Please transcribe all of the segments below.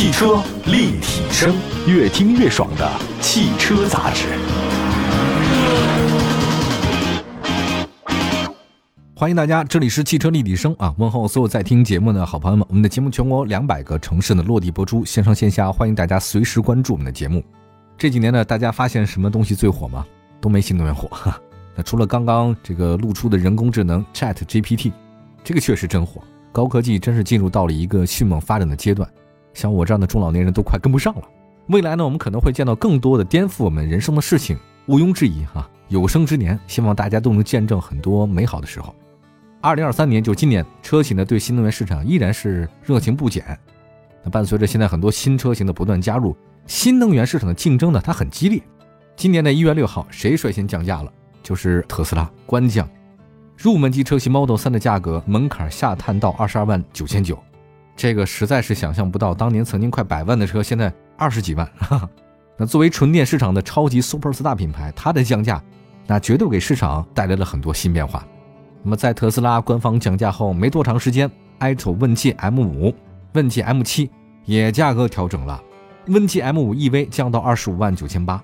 汽车立体声，越听越爽的汽车杂志。欢迎大家，这里是汽车立体声啊！问候所有在听节目的好朋友们。我们的节目全国两百个城市呢落地播出，线上线下，欢迎大家随时关注我们的节目。这几年呢，大家发现什么东西最火吗？都没新能源火。那除了刚刚这个露出的人工智能 Chat GPT，这个确实真火。高科技真是进入到了一个迅猛发展的阶段，像我这样的中老年人都快跟不上了。未来呢，我们可能会见到更多的颠覆我们人生的事情，毋庸置疑哈。有生之年，希望大家都能见证很多美好的时候。二零二三年，就今年，车企呢对新能源市场依然是热情不减。那伴随着现在很多新车型的不断加入，新能源市场的竞争呢，它很激烈。今年的一月六号，谁率先降价了？就是特斯拉官降。入门级车型 Model 3的价格门槛下探到二十二万九千九，这个实在是想象不到。当年曾经快百万的车，现在二十几万。那作为纯电市场的超级 Super Star 品牌，它的降价，那绝对给市场带来了很多新变化。那么在特斯拉官方降价后没多长时间，iX 问界 M5、问界 M7 也价格调整了，问界 M5 EV 降到二十五万九千八，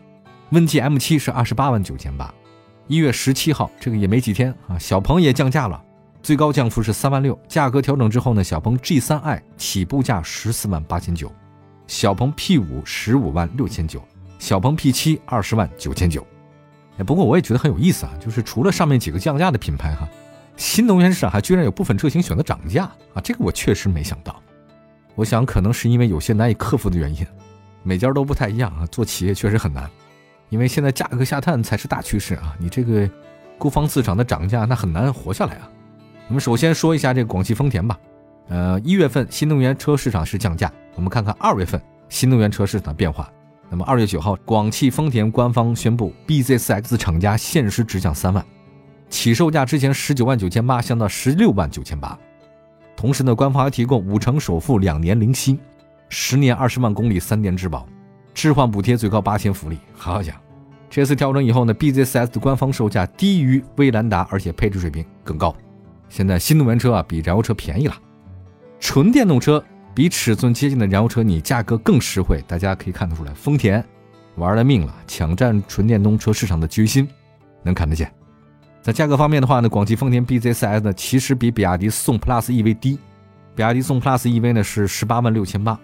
问界 M7 是二十八万九千八。一月十七号，这个也没几天啊，小鹏也降价了，最高降幅是三万六。价格调整之后呢，小鹏 G3i 起步价十四万八千九，小鹏 P5 十五万六千九，小鹏 P7 二十万九千九。哎，不过我也觉得很有意思啊，就是除了上面几个降价的品牌哈，新能源市场还居然有部分车型选择涨价啊，这个我确实没想到。我想可能是因为有些难以克服的原因，每家都不太一样啊，做企业确实很难。因为现在价格下探才是大趋势啊！你这个孤芳自赏的涨价，那很难活下来啊。我们首先说一下这个广汽丰田吧。呃，一月份新能源车市场是降价，我们看看二月份新能源车市场的变化。那么二月九号，广汽丰田官方宣布，BZ4X 厂家限时直降三万，起售价之前十九万九千八降到十六万九千八。同时呢，官方还提供五成首付、两年零息、十年二十万公里三年质保。置换补贴最高八千福利，好家伙！这次调整以后呢，BZ4X 的官方售价低于威兰达，而且配置水平更高。现在新能源车啊比燃油车便宜了，纯电动车比尺寸接近的燃油车你价格更实惠。大家可以看得出来，丰田玩了命了，抢占纯电动车市场的决心能看得见。在价格方面的话呢，广汽丰田 BZ4S 呢其实比比亚迪宋 PLUS EV 低，比亚迪宋 PLUS EV 呢是十八万六千八。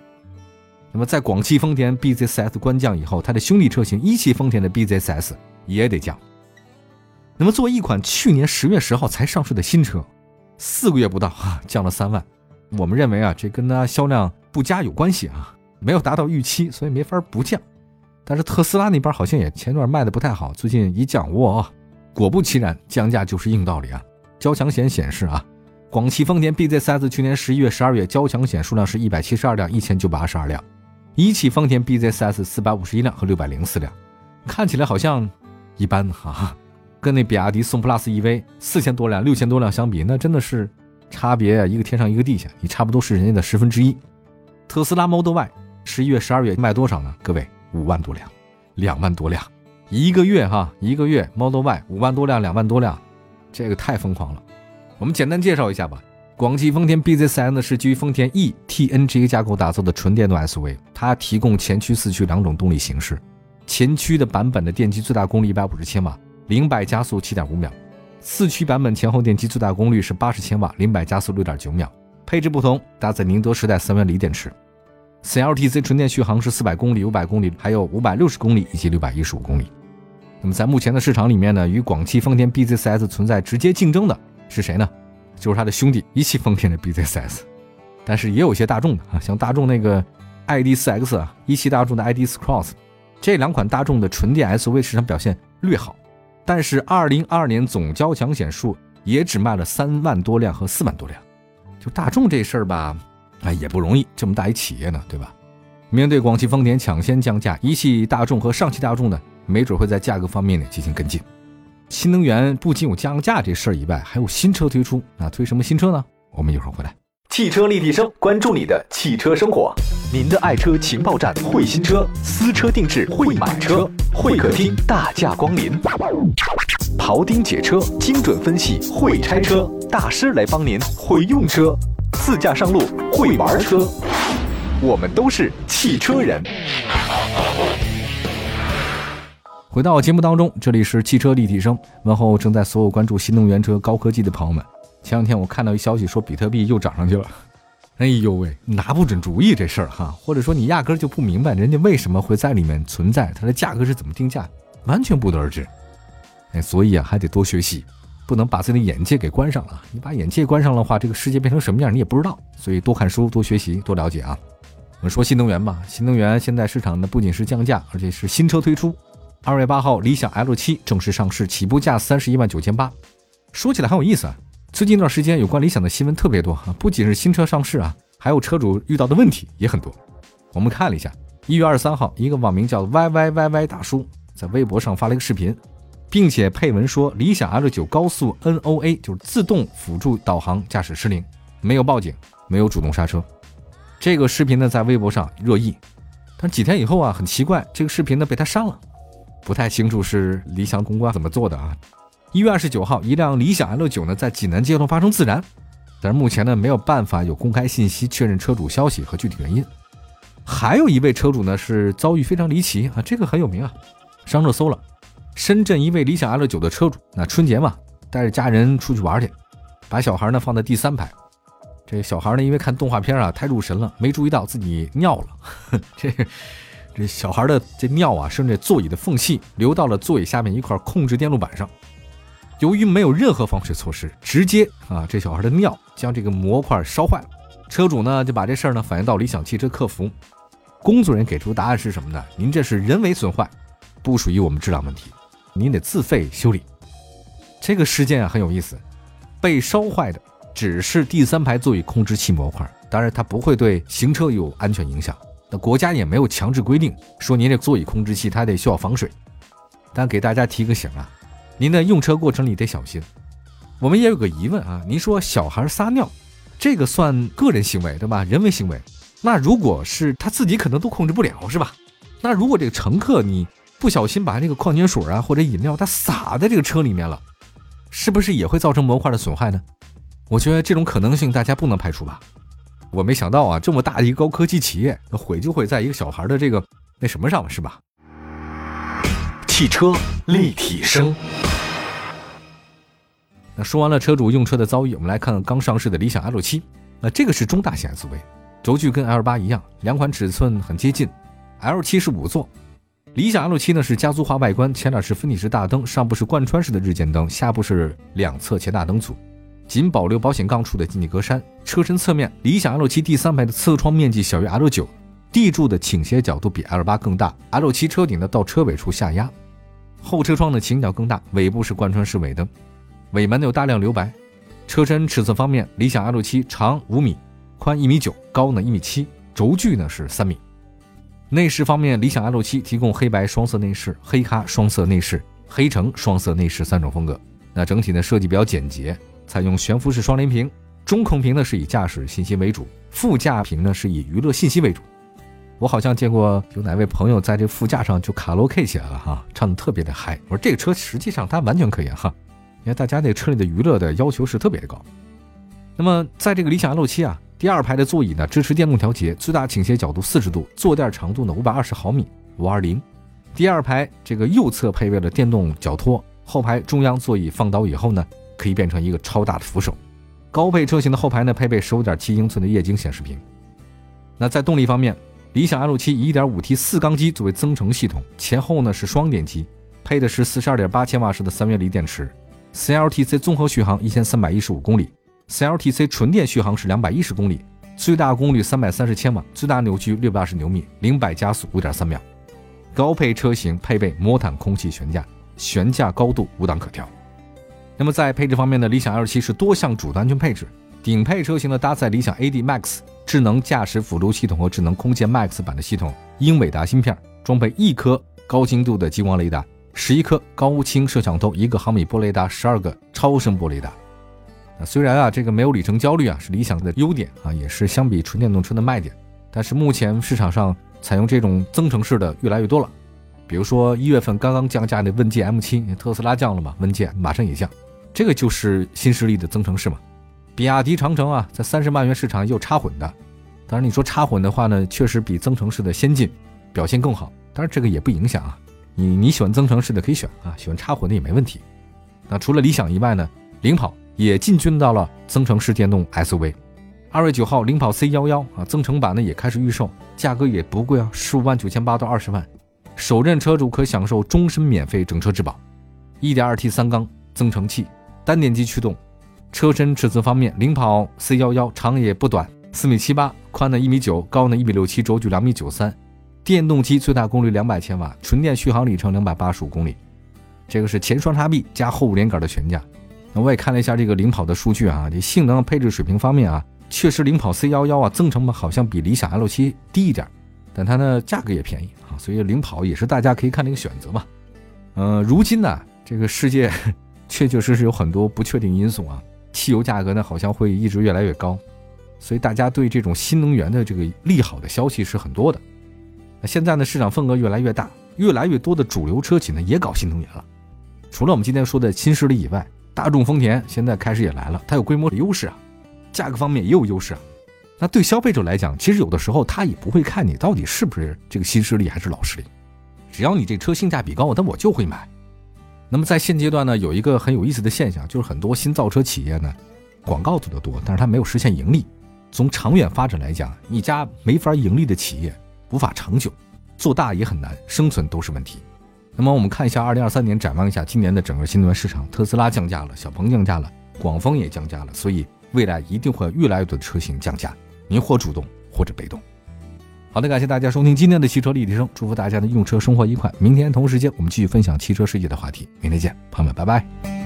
那么，在广汽丰田 BZ4S 官降以后，它的兄弟车型一汽丰田的 BZ4S 也得降。那么，作为一款去年十月十号才上市的新车，四个月不到啊，降了三万。我们认为啊，这跟它销量不佳有关系啊，没有达到预期，所以没法不降。但是特斯拉那边好像也前段卖的不太好，最近一降，哇，果不其然，降价就是硬道理啊。交强险显示啊，广汽丰田 BZ4S 去年十一月、十二月交强险数量是一百七十二辆，一千九百二十二辆。一汽丰田 BZ4S 四百五十一辆和六百零四辆，看起来好像一般哈，跟那比亚迪宋 PLUS EV 四千多辆、六千多辆相比，那真的是差别一个天上一个地下，你差不多是人家的十分之一。特斯拉 Model Y 十一月、十二月卖多少呢？各位，五万多辆，两万多辆，一个月哈，一个月 Model Y 五万多辆、两万多辆，这个太疯狂了。我们简单介绍一下吧。广汽丰田 BZ4X 呢是基于丰田 e-TNGA 架构打造的纯电动 SUV，它提供前驱、四驱两种动力形式。前驱的版本的电机最大功率一百五十千瓦，零百加速七点五秒；四驱版本前后电机最大功率是八十千瓦，零百加速六点九秒。配置不同，搭载宁德时代三元锂电池，CLTC 纯电续航是四百公里、五百公里，还有五百六十公里以及六百一十五公里。那么在目前的市场里面呢，与广汽丰田 BZ4S 存在直接竞争的是谁呢？就是他的兄弟一汽丰田的 BZ4S 但是也有些大众的啊，像大众那个 ID.4X 啊，一汽大众的 ID.4 Cross，这两款大众的纯电 SUV 市场表现略好，但是2022年总交强险数也只卖了三万多辆和四万多辆，就大众这事儿吧，哎也不容易，这么大一企业呢，对吧？面对广汽丰田抢先降价，一汽大众和上汽大众呢，没准会在价格方面呢进行跟进。新能源不仅有降价这事儿以外，还有新车推出。那推什么新车呢？我们一会儿回来。汽车立体声，关注你的汽车生活。您的爱车情报站，会新车，私车定制，会买车，会客厅大驾光临。庖丁解车，精准分析，会拆车大师来帮您，会用车，自驾上路，会玩车。我们都是汽车人。回到节目当中，这里是汽车立体声，问候正在所有关注新能源车、高科技的朋友们。前两天我看到一消息，说比特币又涨上去了。哎呦喂，拿不准主意这事儿哈，或者说你压根儿就不明白人家为什么会在里面存在，它的价格是怎么定价，完全不得而知。哎，所以啊，还得多学习，不能把自己的眼界给关上了。你把眼界关上的话，这个世界变成什么样你也不知道。所以多看书、多学习、多了解啊。我们说新能源吧，新能源现在市场呢不仅是降价，而且是新车推出。二月八号，理想 L 七正式上市，起步价三十一万九千八。说起来很有意思啊，最近一段时间有关理想的新闻特别多哈，不仅是新车上市啊，还有车主遇到的问题也很多。我们看了一下，一月二十三号，一个网名叫 YYYY 大叔在微博上发了一个视频，并且配文说理想 L 九高速 NOA 就是自动辅助导航驾驶失灵，没有报警，没有主动刹车。这个视频呢在微博上热议，但几天以后啊，很奇怪，这个视频呢被他删了。不太清楚是理想公关怎么做的啊？一月二十九号，一辆理想 L 九呢在济南街头发生自燃，但是目前呢没有办法有公开信息确认车主消息和具体原因。还有一位车主呢是遭遇非常离奇啊，这个很有名啊，上热搜了。深圳一位理想 L 九的车主，那春节嘛，带着家人出去玩去，把小孩呢放在第三排。这小孩呢因为看动画片啊太入神了，没注意到自己尿了，这。这小孩的这尿啊，顺着座椅的缝隙流到了座椅下面一块控制电路板上。由于没有任何防水措施，直接啊，这小孩的尿将这个模块烧坏了。车主呢就把这事儿呢反映到理想汽车客服，工作人员给出答案是什么呢？您这是人为损坏，不属于我们质量问题，您得自费修理。这个事件啊很有意思，被烧坏的只是第三排座椅控制器模块，当然它不会对行车有安全影响。那国家也没有强制规定说您这座椅控制器它得需要防水，但给大家提个醒啊，您的用车过程里得小心。我们也有个疑问啊，您说小孩撒尿，这个算个人行为对吧？人为行为，那如果是他自己可能都控制不了是吧？那如果这个乘客你不小心把这个矿泉水啊或者饮料他洒在这个车里面了，是不是也会造成模块的损害呢？我觉得这种可能性大家不能排除吧。我没想到啊，这么大的一个高科技企业，毁就毁在一个小孩的这个那什么上了，是吧？汽车立体声。那说完了车主用车的遭遇，我们来看看刚上市的理想 L 七。那这个是中大型 SUV，轴距跟 L 八一样，两款尺寸很接近。L 七是五座，理想 L 七呢是家族化外观，前脸是分体式大灯，上部是贯穿式的日间灯，下部是两侧前大灯组。仅保留保险杠处的进气格栅，车身侧面，理想 L7 第三排的侧窗面积小于 L9，地柱的倾斜角度比 L8 更大，L7 车顶的到车尾处下压，后车窗的倾角更大，尾部是贯穿式尾灯，尾门有大量留白。车身尺寸方面，理想 L7 长五米，宽一米九，高呢一米七，轴距呢是三米。内饰方面，理想 L7 提供黑白双色内饰、黑咖双色内饰、黑橙双色内饰三种风格，那整体呢设计比较简洁。采用悬浮式双联屏，中控屏呢是以驾驶信息为主，副驾屏呢是以娱乐信息为主。我好像见过有哪位朋友在这副驾上就卡拉 OK 起来了哈，唱的特别的嗨。我说这个车实际上它完全可以哈，因为大家对车里的娱乐的要求是特别的高。那么在这个理想 L 七啊，第二排的座椅呢支持电动调节，最大倾斜角度四十度，坐垫长度呢五百二十毫米，五二零。第二排这个右侧配备了电动脚托，后排中央座椅放倒以后呢。可以变成一个超大的扶手，高配车型的后排呢配备十五点七英寸的液晶显示屏。那在动力方面，理想 L 七以一点五 T 四缸机作为增程系统，前后呢是双电机，配的是四十二点八千瓦时的三元锂电池，CLTC 综合续航一千三百一十五公里，CLTC 纯电续航是两百一十公里，最大功率三百三十千瓦，最大扭矩六百二十牛米，零百加速五点三秒。高配车型配备魔毯空气悬架，悬架高度五档可调。那么在配置方面呢，理想 L7 是多项主动安全配置，顶配车型呢搭载理想 AD Max 智能驾驶辅助系统和智能空间 Max 版的系统，英伟达芯片，装备一颗高精度的激光雷达，十一颗高清摄像头，一个毫米波雷达，十二个超声波雷达。那虽然啊这个没有里程焦虑啊是理想的优点啊，也是相比纯电动车的卖点，但是目前市场上采用这种增程式的越来越多了，比如说一月份刚刚降价的问界 M7，特斯拉降了嘛，问界马上也降。这个就是新势力的增程式嘛，比亚迪长城啊，在三十万元市场又插混的，当然你说插混的话呢，确实比增程式的先进，表现更好。当然这个也不影响啊，你你喜欢增程式的可以选啊，喜欢插混的也没问题。那除了理想以外呢，领跑也进军到了增程式电动 SUV。二月九号，领跑 C 幺幺啊，增程版呢也开始预售，价格也不贵啊，十五万九千八到二十万，首任车主可享受终身免费整车质保。一点二 T 三缸增程器，单电机驱动。车身尺寸方面，领跑 C 幺幺长也不短，四米七八，宽呢一米九，高呢一米六七，轴距两米九三。电动机最大功率两百千瓦，纯电续航里程两百八十五公里。这个是前双叉臂加后五连杆的悬架。那我也看了一下这个领跑的数据啊，这性能配置水平方面啊。确实，领跑 C 幺幺啊，增程版好像比理想 L 七低一点，但它呢价格也便宜啊，所以领跑也是大家可以看的一个选择嘛。呃，如今呢，这个世界 确确实实有很多不确定因素啊，汽油价格呢好像会一直越来越高，所以大家对这种新能源的这个利好的消息是很多的。那现在呢，市场份额越来越大，越来越多的主流车企呢也搞新能源了。除了我们今天说的新势力以外，大众、丰田现在开始也来了，它有规模的优势啊。价格方面也有优势啊，那对消费者来讲，其实有的时候他也不会看你到底是不是这个新势力还是老势力，只要你这车性价比高，那我就会买。那么在现阶段呢，有一个很有意思的现象，就是很多新造车企业呢，广告做的多，但是它没有实现盈利。从长远发展来讲，一家没法盈利的企业无法长久，做大也很难，生存都是问题。那么我们看一下二零二三年，展望一下今年的整个新能源市场，特斯拉降价了，小鹏降价了，广丰也降价了，所以。未来一定会越来越多的车型降价，您或主动或者被动。好的，感谢大家收听今天的汽车立体声，祝福大家的用车生活愉快。明天同时间我们继续分享汽车世界的话题，明天见，朋友们，拜拜。